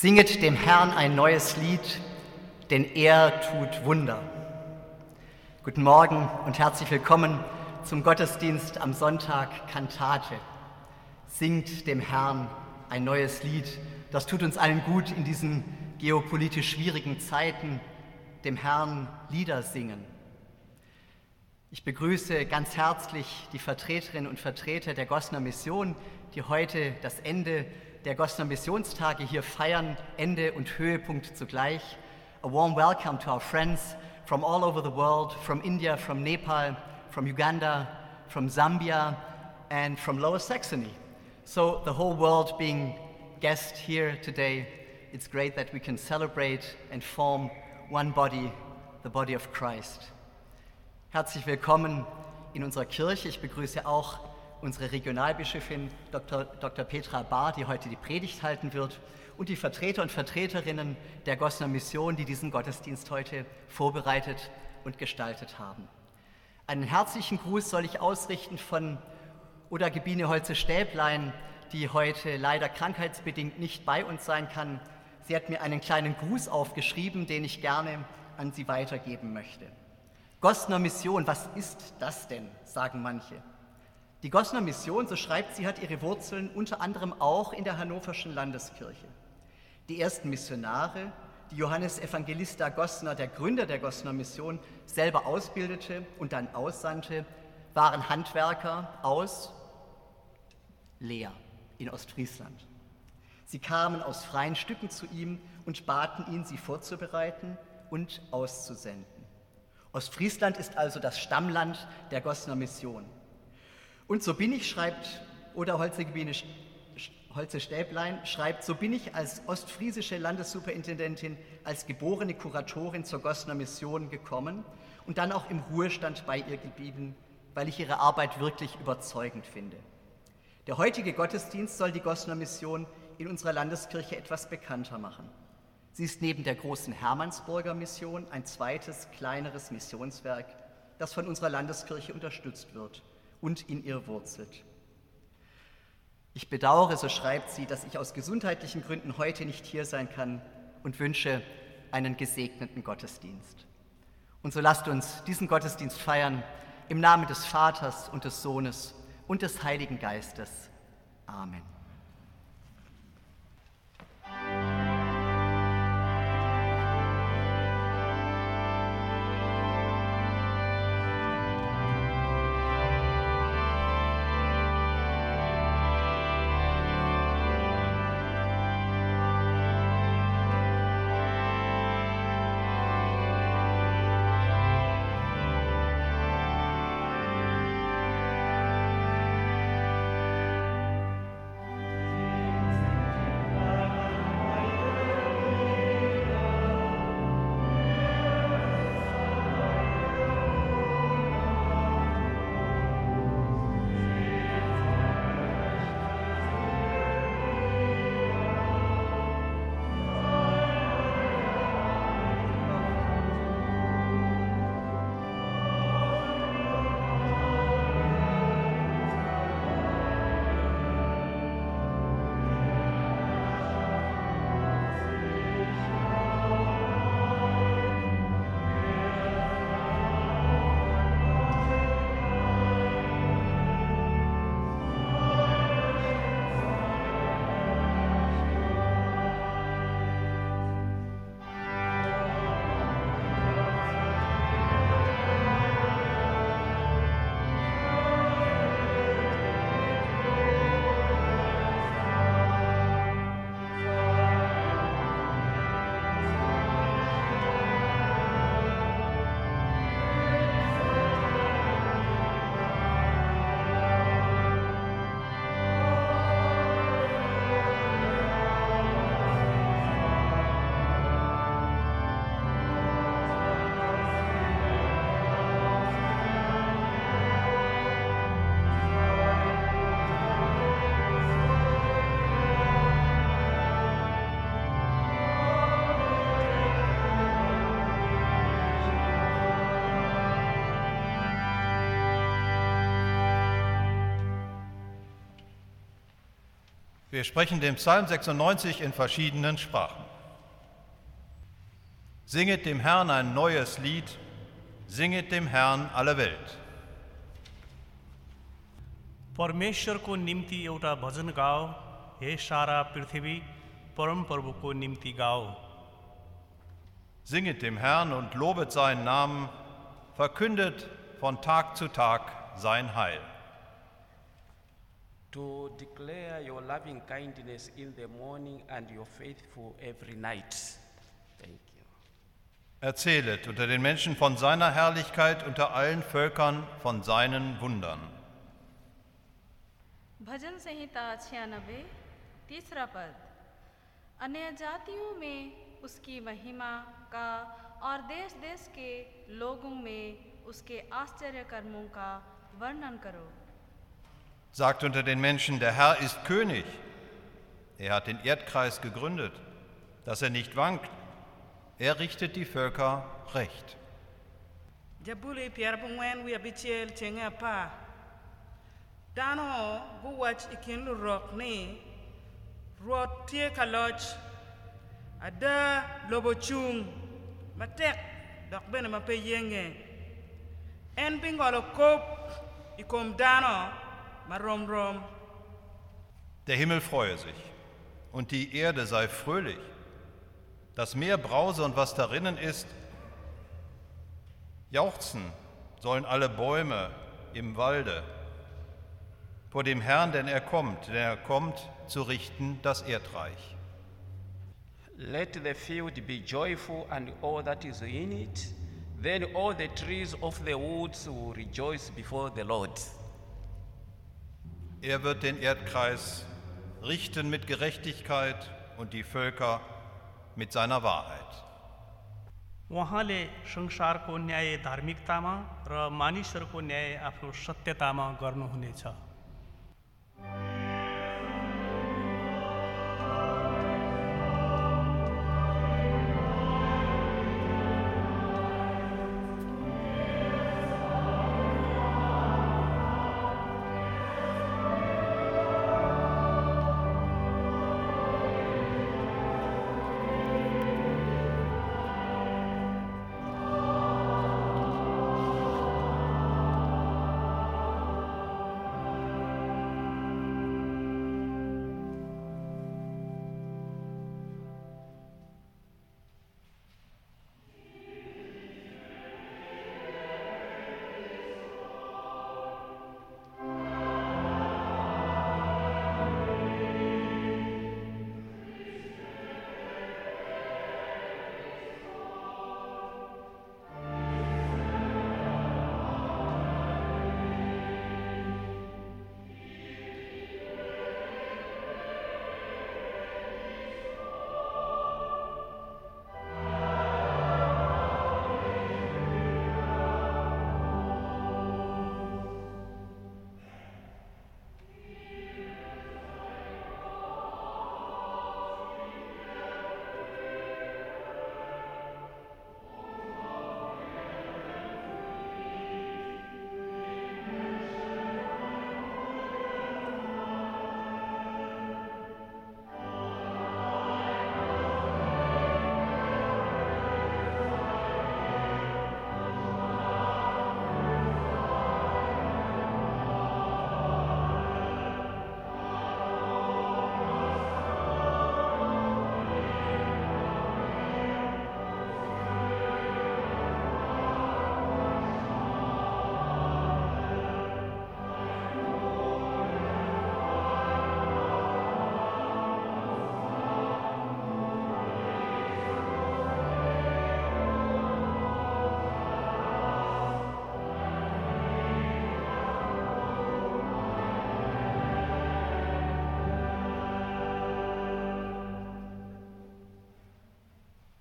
Singet dem Herrn ein neues Lied, denn er tut Wunder. Guten Morgen und herzlich willkommen zum Gottesdienst am Sonntag Kantate. Singt dem Herrn ein neues Lied. Das tut uns allen gut in diesen geopolitisch schwierigen Zeiten, dem Herrn Lieder singen. Ich begrüße ganz herzlich die Vertreterinnen und Vertreter der Gosner Mission, die heute das Ende der Gosner Missionstage hier feiern, Ende und Höhepunkt zugleich. A warm welcome to our friends from all over the world, from India, from Nepal, from Uganda, from Zambia, and from Lower Saxony. So the whole world being guest here today, it's great that we can celebrate and form one body, the body of Christ. Herzlich willkommen in unserer Kirche. Ich begrüße auch unsere Regionalbischöfin Dr. Dr. Petra Bahr, die heute die Predigt halten wird, und die Vertreter und Vertreterinnen der Gosner Mission, die diesen Gottesdienst heute vorbereitet und gestaltet haben. Einen herzlichen Gruß soll ich ausrichten von Oda Gebine Holze-Stäblein, die heute leider krankheitsbedingt nicht bei uns sein kann. Sie hat mir einen kleinen Gruß aufgeschrieben, den ich gerne an Sie weitergeben möchte. Gosner Mission, was ist das denn, sagen manche. Die Gosner Mission, so schreibt sie, hat ihre Wurzeln unter anderem auch in der Hannoverschen Landeskirche. Die ersten Missionare, die Johannes Evangelista Gosner, der Gründer der Gosner Mission, selber ausbildete und dann aussandte, waren Handwerker aus Leer in Ostfriesland. Sie kamen aus freien Stücken zu ihm und baten ihn, sie vorzubereiten und auszusenden. Ostfriesland ist also das Stammland der Gosner Mission. Und so bin ich, schreibt oder Holzegebine Holze Stäblein schreibt, so bin ich als ostfriesische Landessuperintendentin, als geborene Kuratorin zur Gosner Mission gekommen und dann auch im Ruhestand bei ihr geblieben, weil ich ihre Arbeit wirklich überzeugend finde. Der heutige Gottesdienst soll die Gosner Mission in unserer Landeskirche etwas bekannter machen. Sie ist neben der großen Hermannsburger Mission ein zweites, kleineres Missionswerk, das von unserer Landeskirche unterstützt wird und in ihr wurzelt. Ich bedauere, so schreibt sie, dass ich aus gesundheitlichen Gründen heute nicht hier sein kann und wünsche einen gesegneten Gottesdienst. Und so lasst uns diesen Gottesdienst feiern im Namen des Vaters und des Sohnes und des Heiligen Geistes. Amen. Wir sprechen den Psalm 96 in verschiedenen Sprachen. Singet dem Herrn ein neues Lied, singet dem Herrn alle Welt. परमेश्वरको निम्ति एउटा भजन गाओ हे सारा पृथ्वी परम प्रभुको निम्ति गाओ Singet dem Herrn und lobet seinen Namen, verkündet von Tag zu Tag sein Heil. to declare your loving kindness in the morning and your faithful every night. Thank you. Erzählet unter den Menschen von seiner Herrlichkeit, unter allen Völkern von seinen Wundern. भजन संहिता छियानबे तीसरा पद अन्य जातियों में उसकी महिमा का और देश देश के लोगों में उसके आश्चर्य कर्मों का वर्णन करो Sagt unter den Menschen, der Herr ist König. Er hat den Erdkreis gegründet, dass er nicht wankt. Er richtet die Völker recht. Jabuli piar bungwen wi abichiel chenga pa. Dano buwach ikin lurok ni ruot tie kaloch ada lobo chung matek dok bene mape yenge en bingolo kop ikom dano Der Himmel freue sich und die Erde sei fröhlich. Das Meer brause und was darinnen ist. Jauchzen sollen alle Bäume im Walde vor dem Herrn, denn er kommt, denn er kommt zu richten das Erdreich. Let the field be joyful and all that is in it. Then all the trees of the woods will rejoice before the Lord. Er wird den Erdkreis richten mit Gerechtigkeit und die Völker mit seiner Wahrheit. उहाँले संसारको न्याय धार्मिकतामा र मानिसहरूको न्याय आफ्नो सत्यतामा गर्नुहुनेछ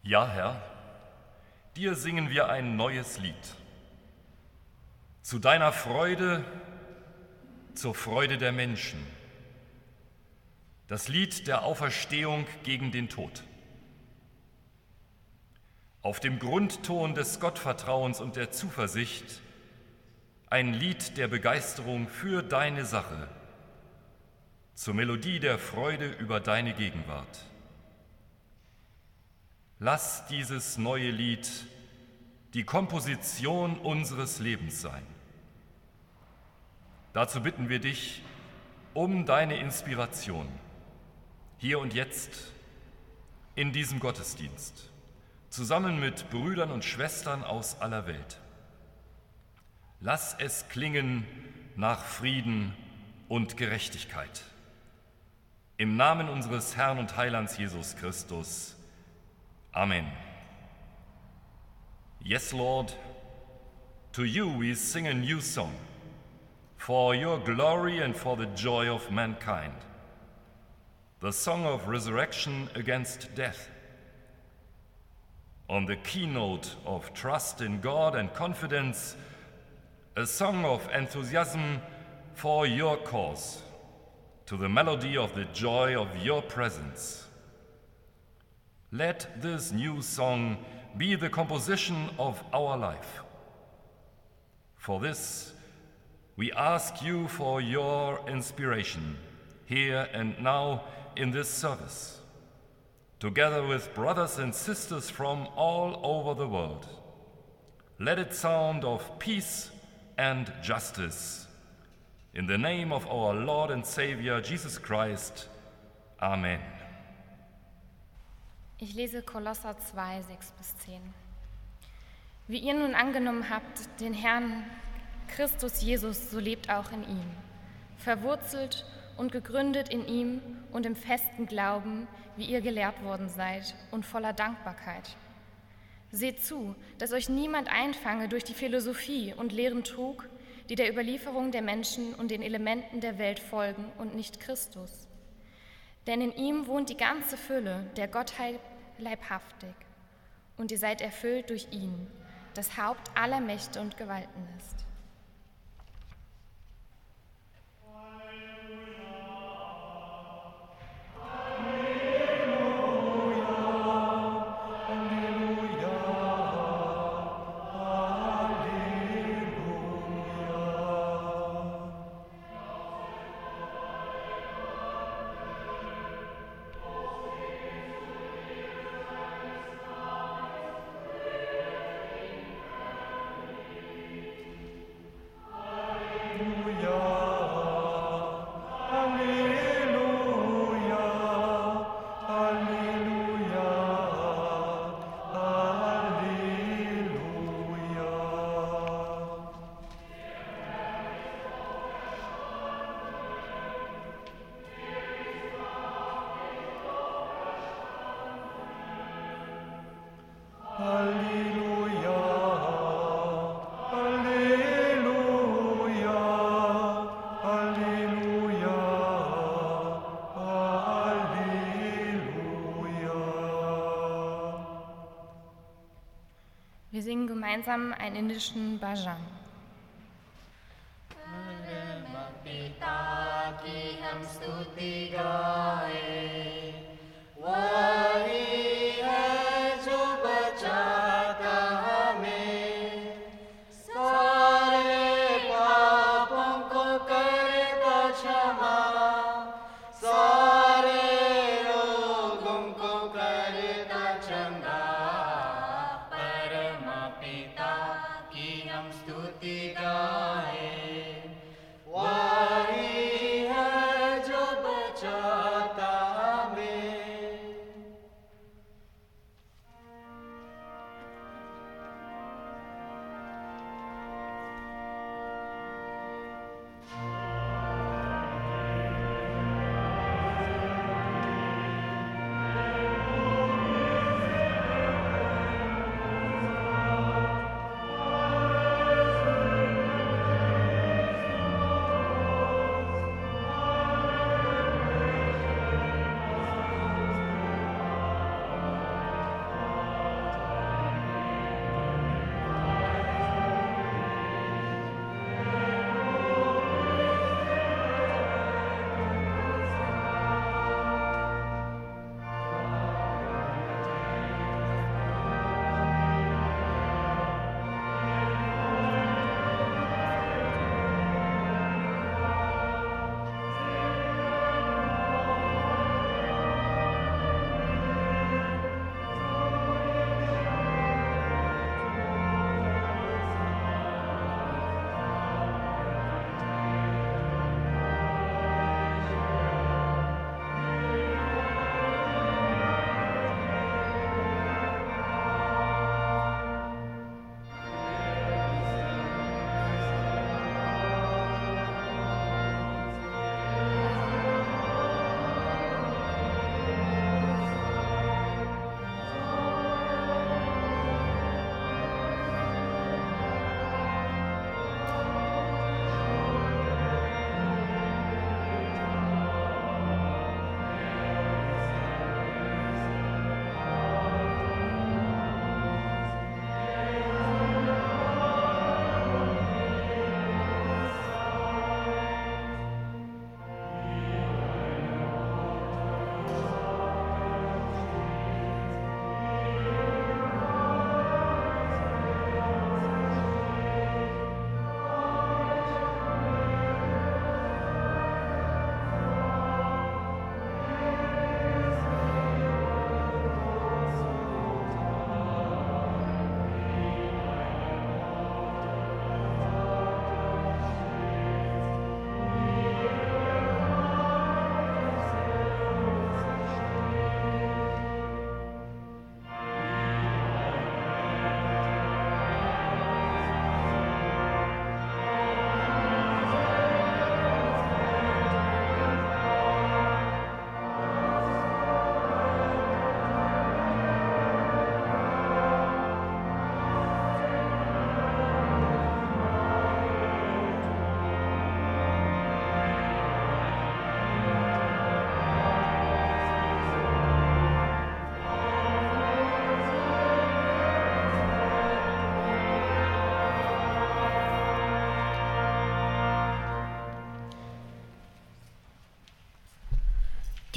Ja, Herr, dir singen wir ein neues Lied. Zu deiner Freude, zur Freude der Menschen. Das Lied der Auferstehung gegen den Tod. Auf dem Grundton des Gottvertrauens und der Zuversicht ein Lied der Begeisterung für deine Sache. zur Melodie der Freude über deine Gegenwart. Lass dieses neue Lied die Komposition unseres Lebens sein. Dazu bitten wir dich um deine Inspiration, hier und jetzt in diesem Gottesdienst, zusammen mit Brüdern und Schwestern aus aller Welt. Lass es klingen nach Frieden und Gerechtigkeit. Im Namen unseres Herrn und Heilands Jesus Christus. Amen. Yes, Lord, to you we sing a new song, for your glory and for the joy of mankind. The song of resurrection against death. On the keynote of trust in God and confidence, a song of enthusiasm for your cause, to the melody of the joy of your presence. Let this new song be the composition of our life. For this, we ask you for your inspiration here and now in this service, together with brothers and sisters from all over the world. Let it sound of peace and justice. In the name of our Lord and Savior Jesus Christ. Amen. Ich lese Kolosser 2, 6 bis 10. Wie ihr nun angenommen habt, den Herrn Christus Jesus, so lebt auch in ihm, verwurzelt und gegründet in ihm und im festen Glauben, wie ihr gelehrt worden seid, und voller Dankbarkeit. Seht zu, dass euch niemand einfange durch die Philosophie und leeren Trug, die der Überlieferung der Menschen und den Elementen der Welt folgen und nicht Christus. Denn in ihm wohnt die ganze Fülle der Gottheit leibhaftig, und ihr seid erfüllt durch ihn, das Haupt aller Mächte und Gewalten ist. Gemeinsam einen indischen Bhajan.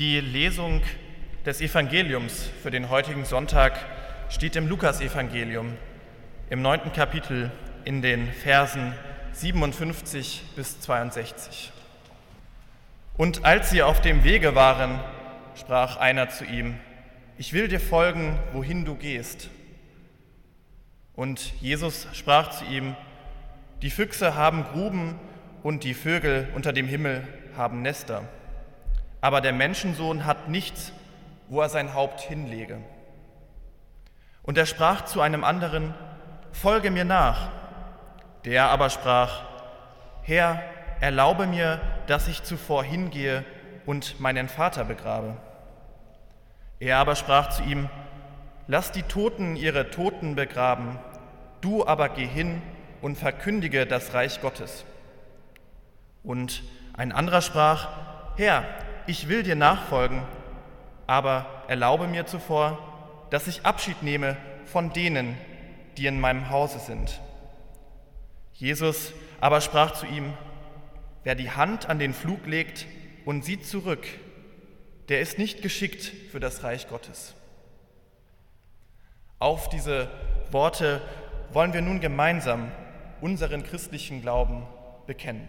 Die Lesung des Evangeliums für den heutigen Sonntag steht im Lukasevangelium im neunten Kapitel in den Versen 57 bis 62. Und als sie auf dem Wege waren, sprach einer zu ihm, ich will dir folgen, wohin du gehst. Und Jesus sprach zu ihm, die Füchse haben Gruben und die Vögel unter dem Himmel haben Nester, aber der Menschensohn hat nichts, wo er sein Haupt hinlege. Und er sprach zu einem anderen, Folge mir nach. Der aber sprach, Herr, erlaube mir, dass ich zuvor hingehe und meinen Vater begrabe. Er aber sprach zu ihm, Lass die Toten ihre Toten begraben, du aber geh hin und verkündige das Reich Gottes. Und ein anderer sprach, Herr, ich will dir nachfolgen, aber erlaube mir zuvor, dass ich Abschied nehme von denen, die in meinem Hause sind. Jesus aber sprach zu ihm, wer die Hand an den Flug legt und sieht zurück, der ist nicht geschickt für das Reich Gottes. Auf diese Worte wollen wir nun gemeinsam unseren christlichen Glauben bekennen.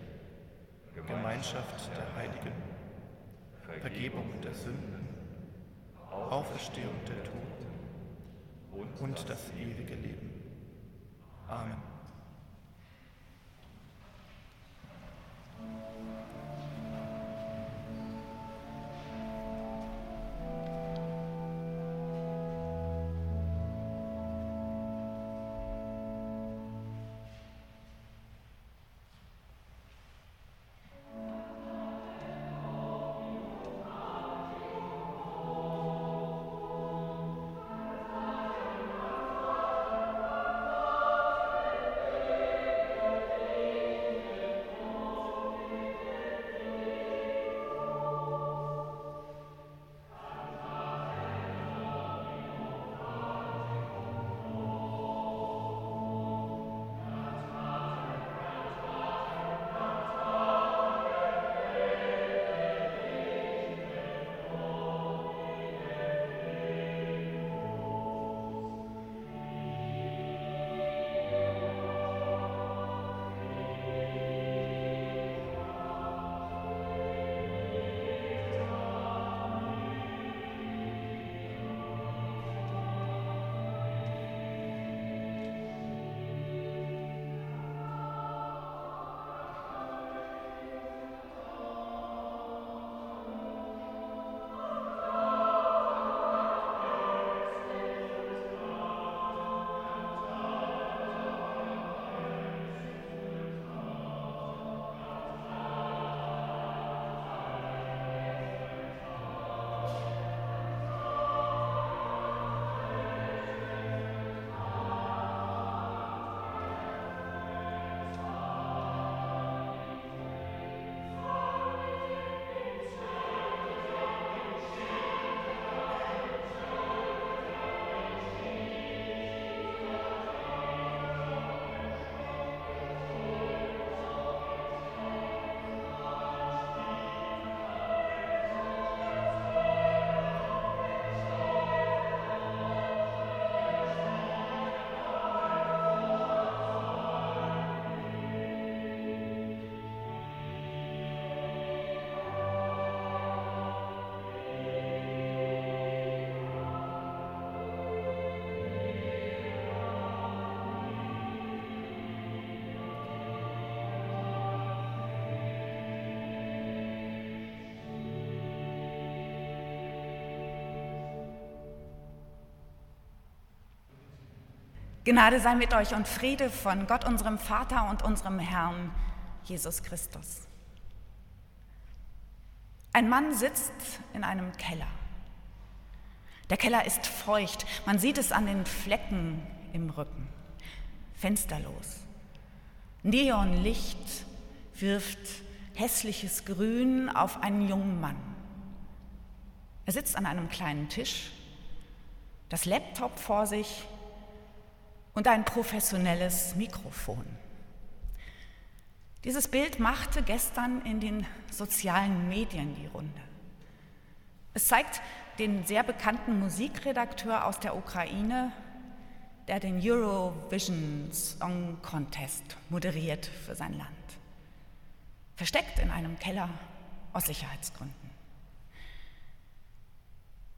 Gemeinschaft der Heiligen, Vergebung der Sünden, Auferstehung der Toten und das ewige Leben. Amen. Gnade sei mit euch und Friede von Gott, unserem Vater und unserem Herrn Jesus Christus. Ein Mann sitzt in einem Keller. Der Keller ist feucht, man sieht es an den Flecken im Rücken. Fensterlos. Neonlicht wirft hässliches Grün auf einen jungen Mann. Er sitzt an einem kleinen Tisch, das Laptop vor sich und ein professionelles Mikrofon. Dieses Bild machte gestern in den sozialen Medien die Runde. Es zeigt den sehr bekannten Musikredakteur aus der Ukraine, der den Eurovision Song Contest moderiert für sein Land. Versteckt in einem Keller aus Sicherheitsgründen.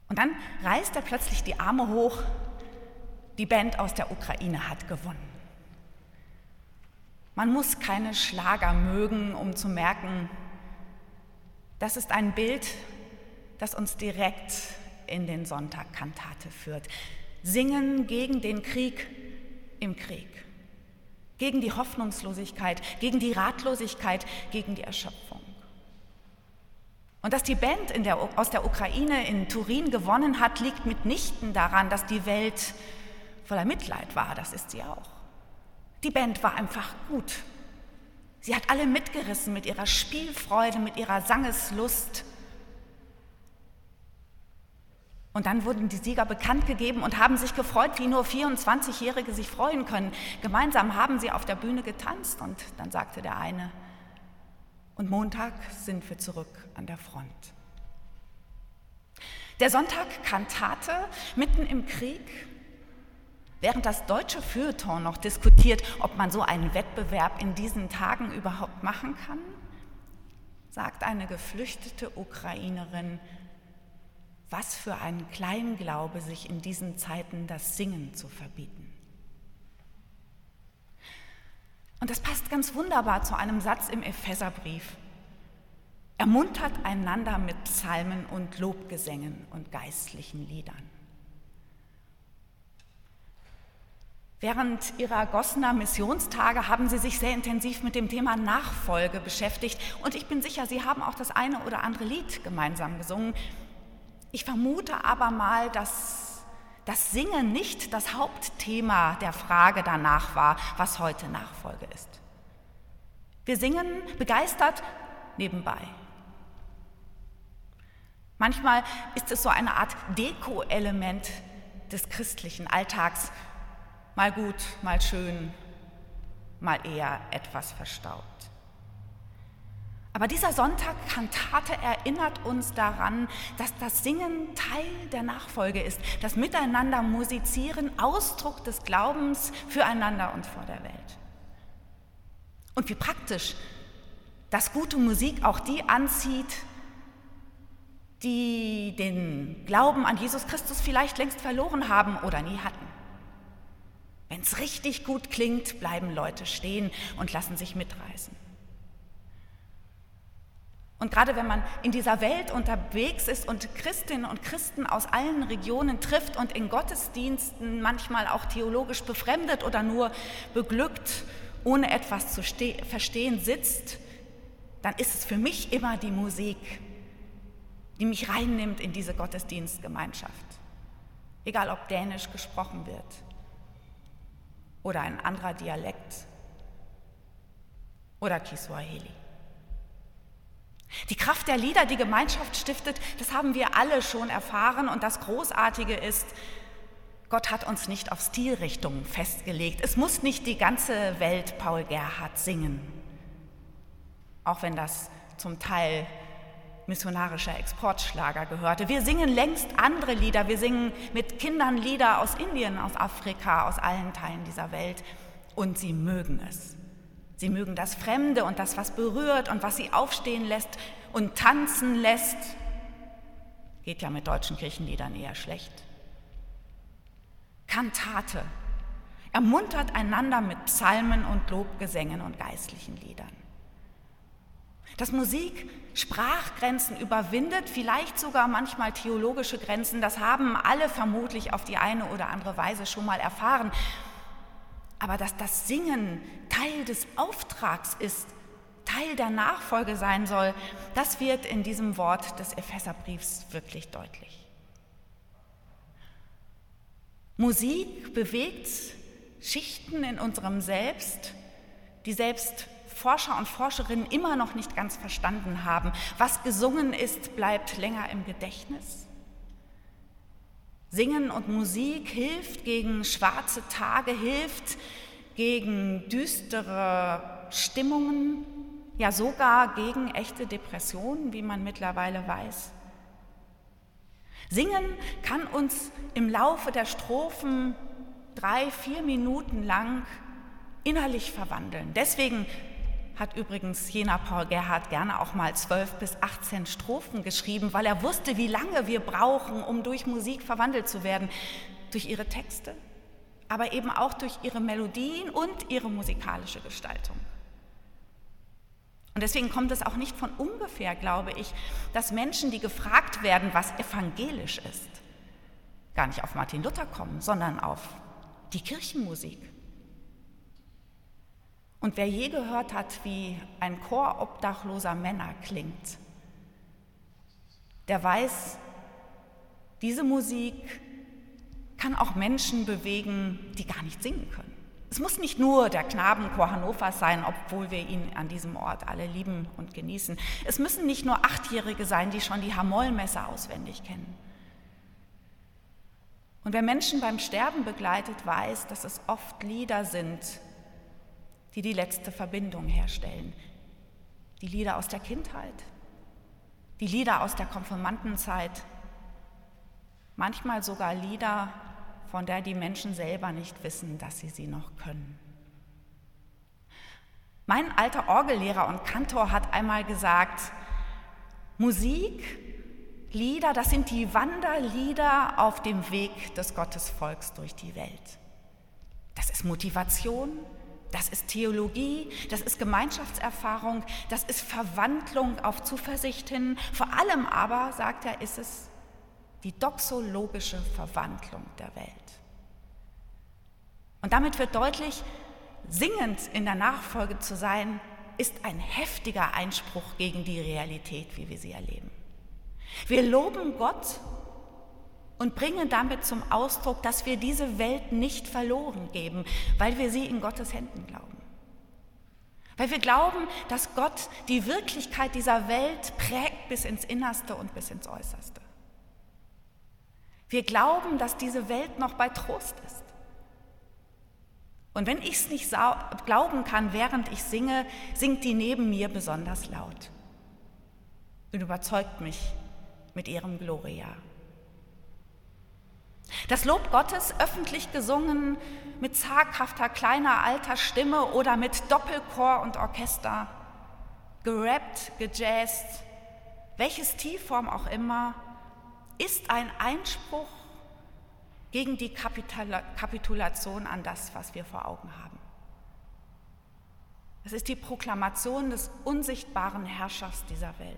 Und dann reißt er plötzlich die Arme hoch die Band aus der Ukraine hat gewonnen. Man muss keine Schlager mögen, um zu merken, das ist ein Bild, das uns direkt in den Sonntag Kantate führt. Singen gegen den Krieg im Krieg, gegen die Hoffnungslosigkeit, gegen die Ratlosigkeit, gegen die Erschöpfung. Und dass die Band der, aus der Ukraine in Turin gewonnen hat, liegt mitnichten daran, dass die Welt voller Mitleid war, das ist sie auch. Die Band war einfach gut. Sie hat alle mitgerissen mit ihrer Spielfreude, mit ihrer Sangeslust. Und dann wurden die Sieger bekannt gegeben und haben sich gefreut, wie nur 24-Jährige sich freuen können. Gemeinsam haben sie auf der Bühne getanzt und dann sagte der eine, und Montag sind wir zurück an der Front. Der Sonntag Kantate mitten im Krieg Während das deutsche Feuilleton noch diskutiert, ob man so einen Wettbewerb in diesen Tagen überhaupt machen kann, sagt eine geflüchtete Ukrainerin, was für ein Kleinglaube, sich in diesen Zeiten das Singen zu verbieten. Und das passt ganz wunderbar zu einem Satz im Epheserbrief. Ermuntert einander mit Psalmen und Lobgesängen und geistlichen Liedern. Während ihrer Gossener Missionstage haben sie sich sehr intensiv mit dem Thema Nachfolge beschäftigt und ich bin sicher, sie haben auch das eine oder andere Lied gemeinsam gesungen. Ich vermute aber mal, dass das Singen nicht das Hauptthema der Frage danach war, was heute Nachfolge ist. Wir singen begeistert nebenbei. Manchmal ist es so eine Art Deko-Element des christlichen Alltags, mal gut, mal schön, mal eher etwas verstaubt. Aber dieser Sonntag Kantate erinnert uns daran, dass das Singen Teil der Nachfolge ist, das Miteinander musizieren Ausdruck des Glaubens füreinander und vor der Welt. Und wie praktisch, dass gute Musik auch die anzieht, die den Glauben an Jesus Christus vielleicht längst verloren haben oder nie hatten. Wenn es richtig gut klingt, bleiben Leute stehen und lassen sich mitreißen. Und gerade wenn man in dieser Welt unterwegs ist und Christinnen und Christen aus allen Regionen trifft und in Gottesdiensten manchmal auch theologisch befremdet oder nur beglückt, ohne etwas zu verstehen sitzt, dann ist es für mich immer die Musik, die mich reinnimmt in diese Gottesdienstgemeinschaft. Egal ob Dänisch gesprochen wird oder ein anderer Dialekt oder Kiswahili. Die Kraft der Lieder, die Gemeinschaft stiftet, das haben wir alle schon erfahren und das Großartige ist, Gott hat uns nicht auf Stilrichtungen festgelegt. Es muss nicht die ganze Welt Paul Gerhardt singen, auch wenn das zum Teil missionarischer Exportschlager gehörte. Wir singen längst andere Lieder. Wir singen mit Kindern Lieder aus Indien, aus Afrika, aus allen Teilen dieser Welt. Und sie mögen es. Sie mögen das Fremde und das, was berührt und was sie aufstehen lässt und tanzen lässt. Geht ja mit deutschen Kirchenliedern eher schlecht. Kantate ermuntert einander mit Psalmen und Lobgesängen und geistlichen Liedern. Dass Musik Sprachgrenzen überwindet, vielleicht sogar manchmal theologische Grenzen, das haben alle vermutlich auf die eine oder andere Weise schon mal erfahren. aber dass das Singen Teil des Auftrags ist, Teil der Nachfolge sein soll, das wird in diesem Wort des Epheserbriefs wirklich deutlich. Musik bewegt Schichten in unserem Selbst, die selbst Forscher und Forscherinnen immer noch nicht ganz verstanden haben. Was gesungen ist, bleibt länger im Gedächtnis. Singen und Musik hilft gegen schwarze Tage, hilft gegen düstere Stimmungen, ja sogar gegen echte Depressionen, wie man mittlerweile weiß. Singen kann uns im Laufe der Strophen drei, vier Minuten lang innerlich verwandeln. Deswegen hat übrigens jener Paul Gerhard gerne auch mal zwölf bis 18 Strophen geschrieben, weil er wusste, wie lange wir brauchen, um durch Musik verwandelt zu werden. Durch ihre Texte, aber eben auch durch ihre Melodien und ihre musikalische Gestaltung. Und deswegen kommt es auch nicht von ungefähr, glaube ich, dass Menschen, die gefragt werden, was evangelisch ist, gar nicht auf Martin Luther kommen, sondern auf die Kirchenmusik. Und wer je gehört hat, wie ein Chor obdachloser Männer klingt, der weiß, diese Musik kann auch Menschen bewegen, die gar nicht singen können. Es muss nicht nur der Knabenchor Hannovers sein, obwohl wir ihn an diesem Ort alle lieben und genießen. Es müssen nicht nur Achtjährige sein, die schon die Hamollmesse auswendig kennen. Und wer Menschen beim Sterben begleitet, weiß, dass es oft Lieder sind, die die letzte Verbindung herstellen. Die Lieder aus der Kindheit, die Lieder aus der Konfirmandenzeit, manchmal sogar Lieder von der die Menschen selber nicht wissen, dass sie sie noch können. Mein alter Orgellehrer und Kantor hat einmal gesagt, Musik, Lieder, das sind die Wanderlieder auf dem Weg des Gottesvolks durch die Welt. Das ist Motivation, das ist Theologie, das ist Gemeinschaftserfahrung, das ist Verwandlung auf Zuversicht hin. Vor allem aber, sagt er, ist es die doxologische Verwandlung der Welt. Und damit wird deutlich, singend in der Nachfolge zu sein, ist ein heftiger Einspruch gegen die Realität, wie wir sie erleben. Wir loben Gott und bringen damit zum Ausdruck, dass wir diese Welt nicht verloren geben, weil wir sie in Gottes Händen glauben. Weil wir glauben, dass Gott die Wirklichkeit dieser Welt prägt bis ins Innerste und bis ins Äußerste. Wir glauben, dass diese Welt noch bei Trost ist. Und wenn ich es nicht glauben kann, während ich singe, singt die neben mir besonders laut und überzeugt mich mit ihrem Gloria. Das Lob Gottes öffentlich gesungen mit zaghafter kleiner alter Stimme oder mit Doppelchor und Orchester, gerappt, gejazzt, welche Stilform auch immer, ist ein Einspruch gegen die Kapitulation an das, was wir vor Augen haben. Es ist die Proklamation des unsichtbaren Herrschers dieser Welt.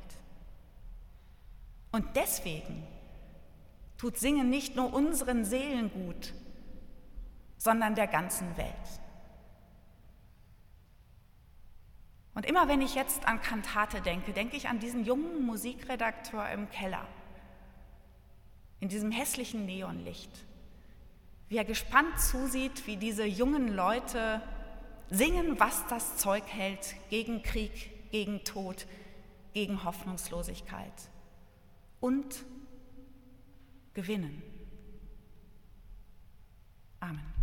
Und deswegen tut Singen nicht nur unseren Seelen gut, sondern der ganzen Welt. Und immer wenn ich jetzt an Kantate denke, denke ich an diesen jungen Musikredakteur im Keller, in diesem hässlichen Neonlicht, wie er gespannt zusieht, wie diese jungen Leute singen, was das Zeug hält gegen Krieg, gegen Tod, gegen Hoffnungslosigkeit und gewinnen. Amen.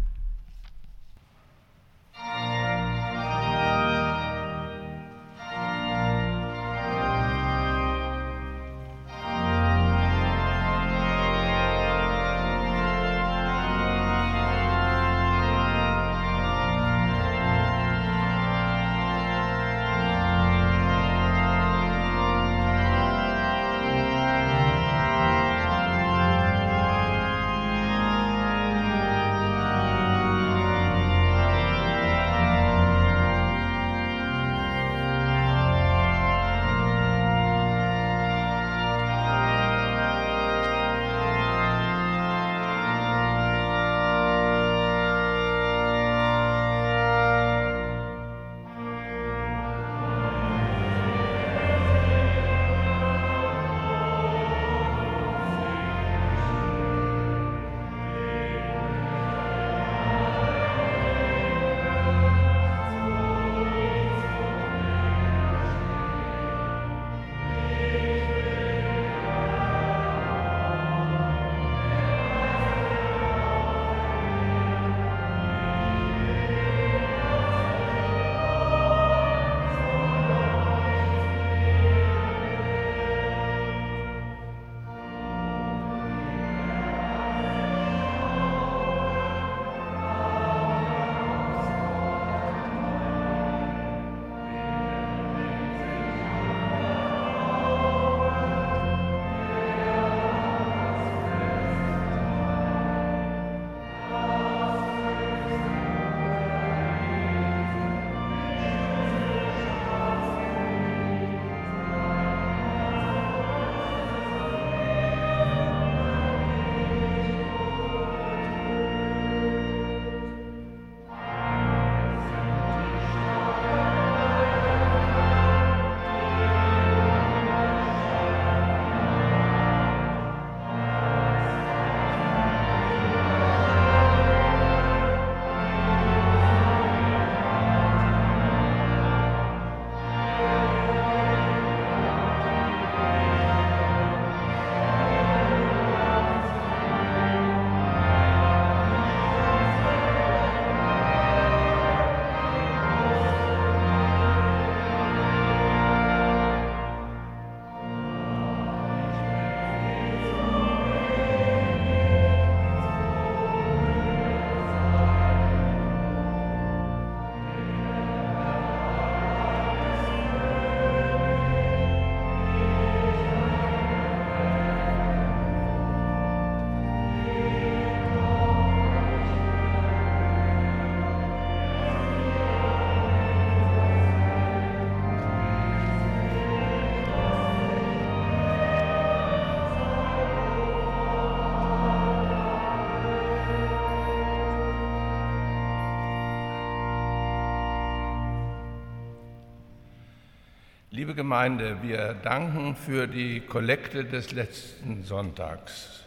Liebe Gemeinde, wir danken für die Kollekte des letzten Sonntags.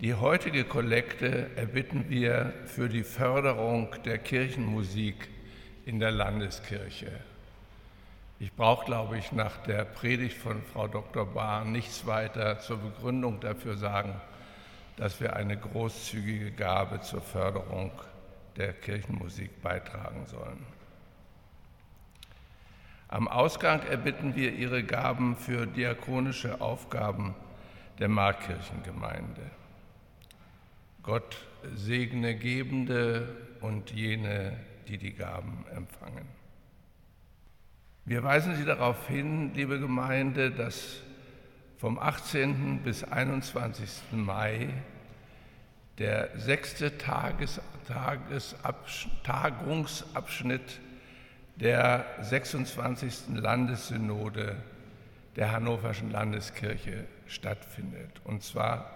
Die heutige Kollekte erbitten wir für die Förderung der Kirchenmusik in der Landeskirche. Ich brauche, glaube ich, nach der Predigt von Frau Dr. Bahn nichts weiter zur Begründung dafür sagen, dass wir eine großzügige Gabe zur Förderung der Kirchenmusik beitragen sollen. Am Ausgang erbitten wir Ihre Gaben für diakonische Aufgaben der Markkirchengemeinde. Gott segne Gebende und jene, die die Gaben empfangen. Wir weisen Sie darauf hin, liebe Gemeinde, dass vom 18. bis 21. Mai der sechste Tages, Tagesabsch Tagungsabschnitt der 26. Landessynode der Hannoverschen Landeskirche stattfindet. Und zwar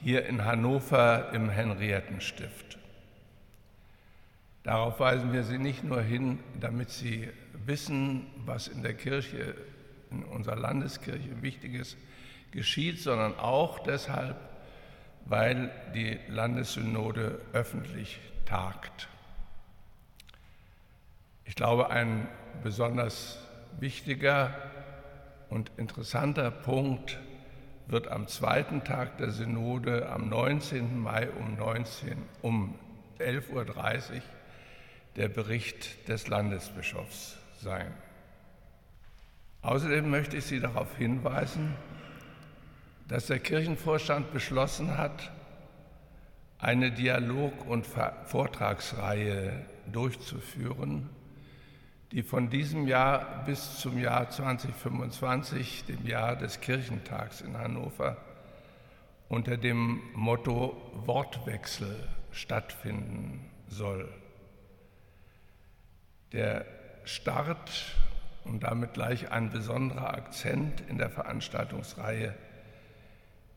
hier in Hannover im Henriettenstift. Darauf weisen wir Sie nicht nur hin, damit Sie wissen, was in der Kirche, in unserer Landeskirche Wichtiges geschieht, sondern auch deshalb, weil die Landessynode öffentlich tagt. Ich glaube, ein besonders wichtiger und interessanter Punkt wird am zweiten Tag der Synode am 19. Mai um, 19, um 11.30 Uhr der Bericht des Landesbischofs sein. Außerdem möchte ich Sie darauf hinweisen, dass der Kirchenvorstand beschlossen hat, eine Dialog- und Vortragsreihe durchzuführen, die von diesem Jahr bis zum Jahr 2025, dem Jahr des Kirchentags in Hannover, unter dem Motto Wortwechsel stattfinden soll. Der Start und damit gleich ein besonderer Akzent in der Veranstaltungsreihe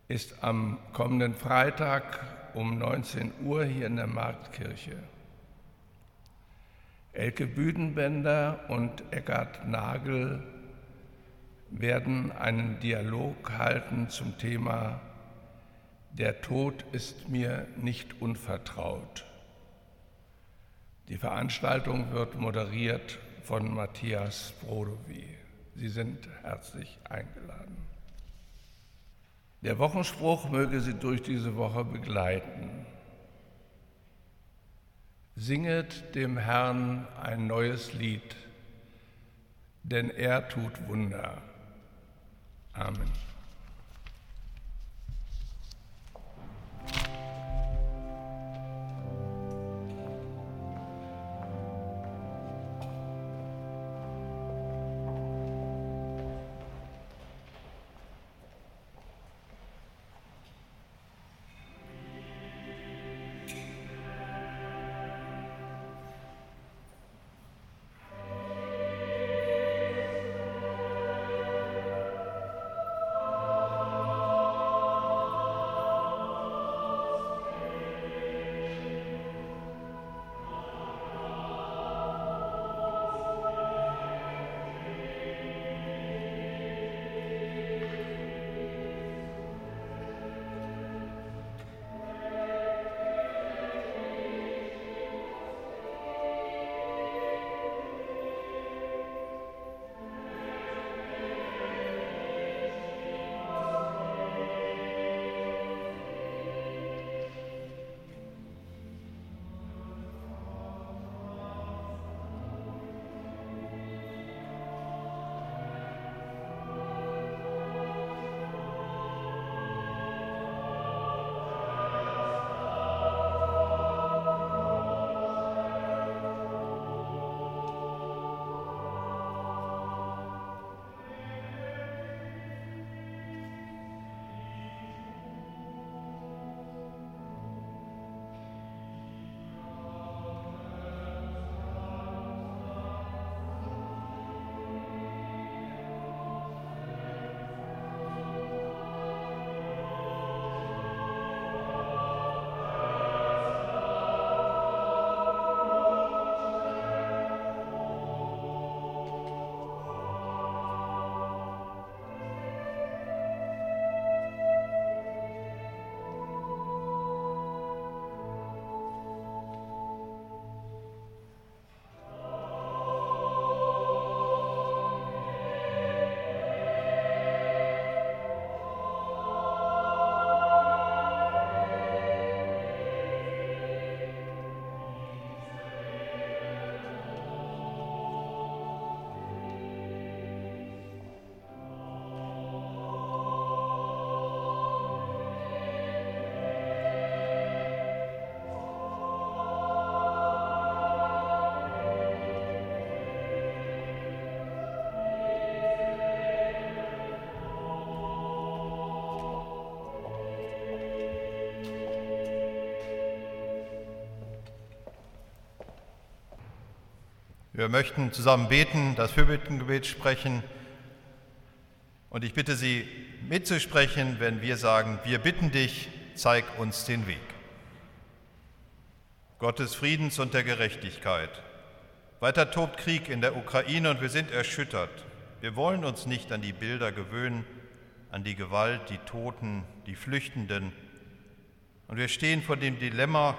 ist am kommenden Freitag um 19 Uhr hier in der Marktkirche. Elke Büdenbender und Eckart Nagel werden einen Dialog halten zum Thema Der Tod ist mir nicht unvertraut. Die Veranstaltung wird moderiert von Matthias Brodowy. Sie sind herzlich eingeladen. Der Wochenspruch möge Sie durch diese Woche begleiten. Singet dem Herrn ein neues Lied, denn er tut Wunder. Amen. Wir möchten zusammen beten, das Fürbittengebet sprechen. Und ich bitte Sie mitzusprechen, wenn wir sagen, wir bitten dich, zeig uns den Weg. Gott des Friedens und der Gerechtigkeit. Weiter tobt Krieg in der Ukraine und wir sind erschüttert. Wir wollen uns nicht an die Bilder gewöhnen, an die Gewalt, die Toten, die Flüchtenden. Und wir stehen vor dem Dilemma,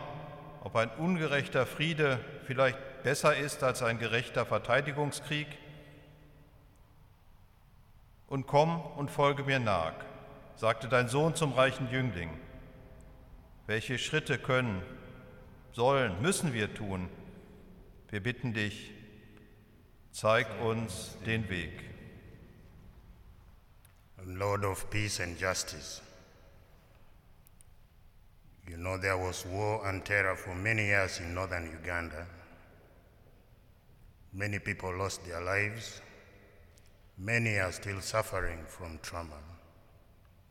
ob ein ungerechter Friede vielleicht besser ist als ein gerechter Verteidigungskrieg. Und komm und folge mir nach, sagte dein Sohn zum reichen Jüngling. Welche Schritte können, sollen, müssen wir tun? Wir bitten dich, zeig uns den Weg. Lord of peace and justice. You know, there was war and terror for many years in northern Uganda. Many people lost their lives. Many are still suffering from trauma.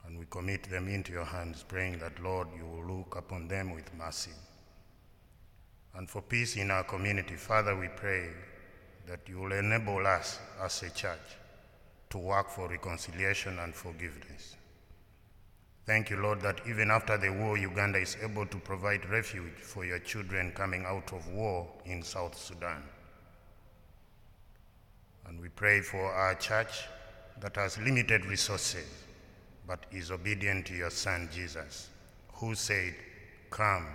And we commit them into your hands, praying that, Lord, you will look upon them with mercy. And for peace in our community, Father, we pray that you will enable us as a church to work for reconciliation and forgiveness. Thank you, Lord, that even after the war, Uganda is able to provide refuge for your children coming out of war in South Sudan. And we pray for our church that has limited resources but is obedient to your Son Jesus, who said, Come,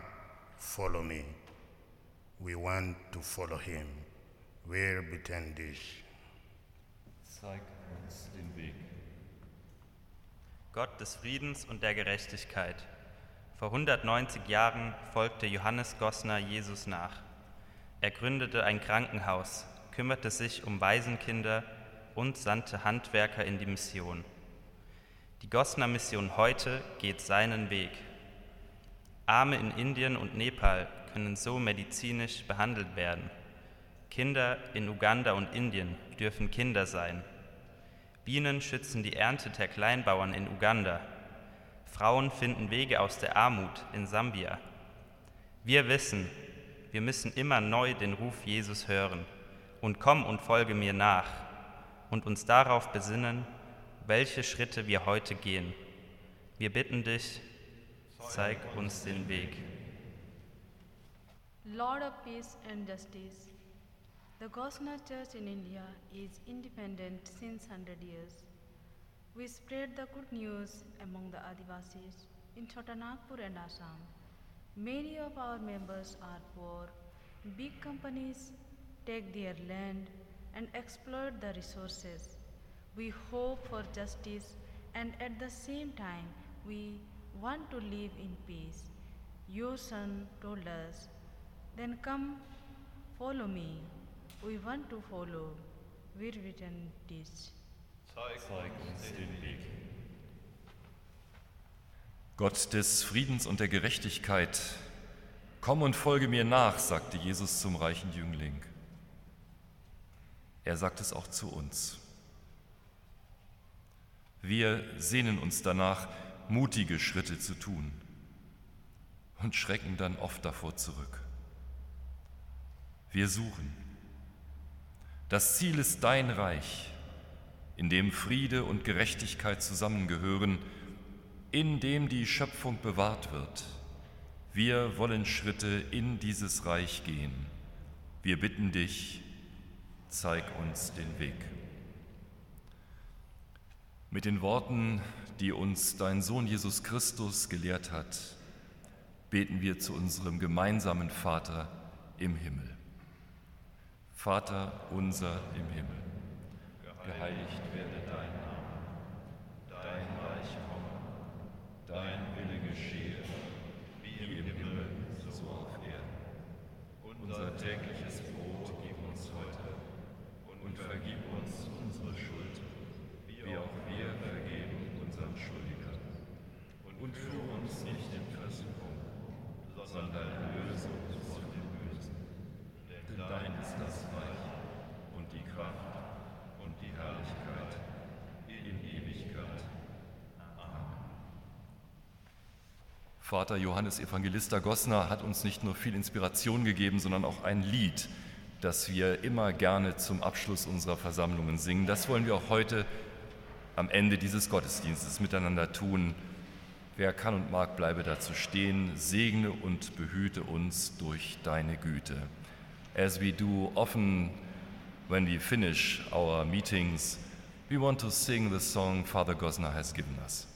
follow me. We want to follow him. Wer bitten dich? Zeig uns den Weg. Gott des Friedens und der Gerechtigkeit. Vor 190 Jahren folgte Johannes Gossner Jesus nach. Er gründete ein Krankenhaus, kümmerte sich um Waisenkinder und sandte Handwerker in die Mission. Die Gossner Mission heute geht seinen Weg. Arme in Indien und Nepal können so medizinisch behandelt werden. Kinder in Uganda und Indien dürfen Kinder sein. Bienen schützen die Ernte der Kleinbauern in Uganda. Frauen finden Wege aus der Armut in Sambia. Wir wissen, wir müssen immer neu den Ruf Jesus hören und komm und folge mir nach und uns darauf besinnen, welche Schritte wir heute gehen. Wir bitten dich, zeig uns den Weg. Lord of peace and justice, the Gossamer Church in India is independent since 100 years. We spread the good news among the Adivasis in Chotanagpur and Assam. Many of our members are poor. Big companies take their land and exploit the resources. We hope for justice and at the same time we want to live in peace. Your son told us, then come follow me. We want to follow. Wir written this. Zeig uns den Weg. Gott des Friedens und der Gerechtigkeit, komm und folge mir nach, sagte Jesus zum reichen Jüngling. Er sagt es auch zu uns. Wir sehnen uns danach, mutige Schritte zu tun und schrecken dann oft davor zurück. Wir suchen. Das Ziel ist dein Reich, in dem Friede und Gerechtigkeit zusammengehören, in dem die Schöpfung bewahrt wird. Wir wollen Schritte in dieses Reich gehen. Wir bitten dich, zeig uns den Weg. Mit den Worten, die uns dein Sohn Jesus Christus gelehrt hat, beten wir zu unserem gemeinsamen Vater im Himmel. Vater unser im Himmel, geheiligt werde dein Name, dein Reich komme, dein Wille geschehe, wie im Himmel, so auf Erden. Unser tägliches Brot gib uns heute und vergib uns unsere Schuld, wie auch wir vergeben unseren Schuldigern. Und führe uns nicht in Versuchung, sondern löse uns von dem Bösen. Denn dein ist das Reich und die Kraft und die Herrlichkeit in Ewigkeit. Amen. Vater Johannes Evangelista Gossner hat uns nicht nur viel Inspiration gegeben, sondern auch ein Lied, das wir immer gerne zum Abschluss unserer Versammlungen singen. Das wollen wir auch heute am Ende dieses Gottesdienstes miteinander tun. Wer kann und mag, bleibe dazu stehen. Segne und behüte uns durch deine Güte. As we do often when we finish our meetings, we want to sing the song Father Gosner has given us.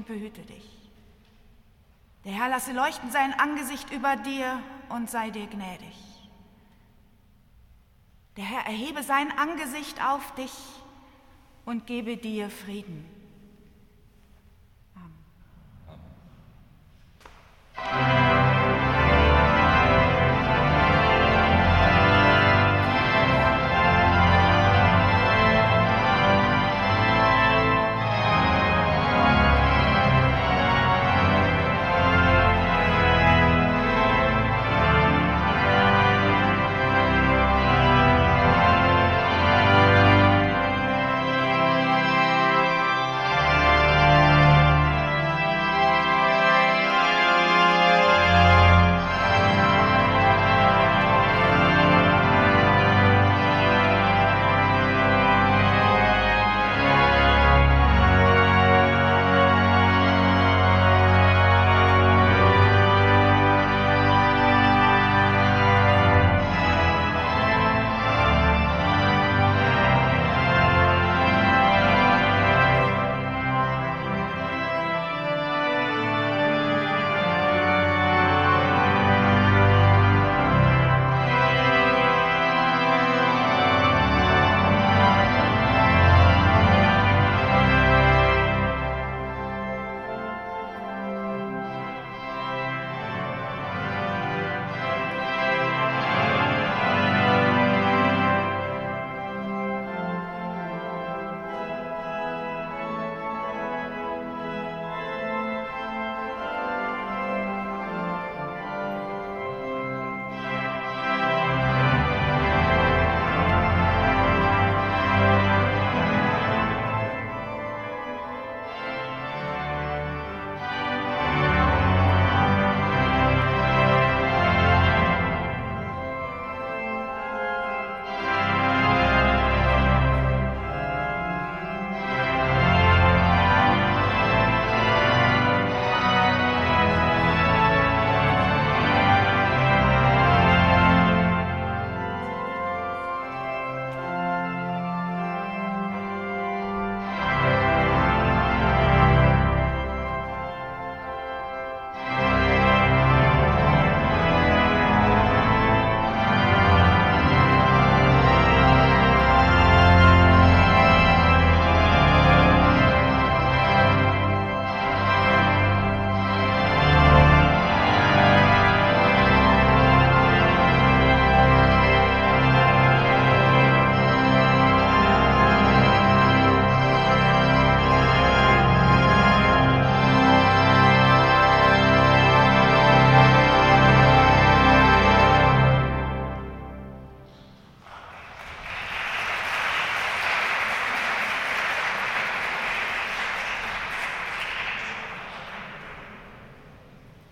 Und behüte dich. Der Herr lasse leuchten sein Angesicht über dir und sei dir gnädig. Der Herr erhebe sein Angesicht auf dich und gebe dir Frieden.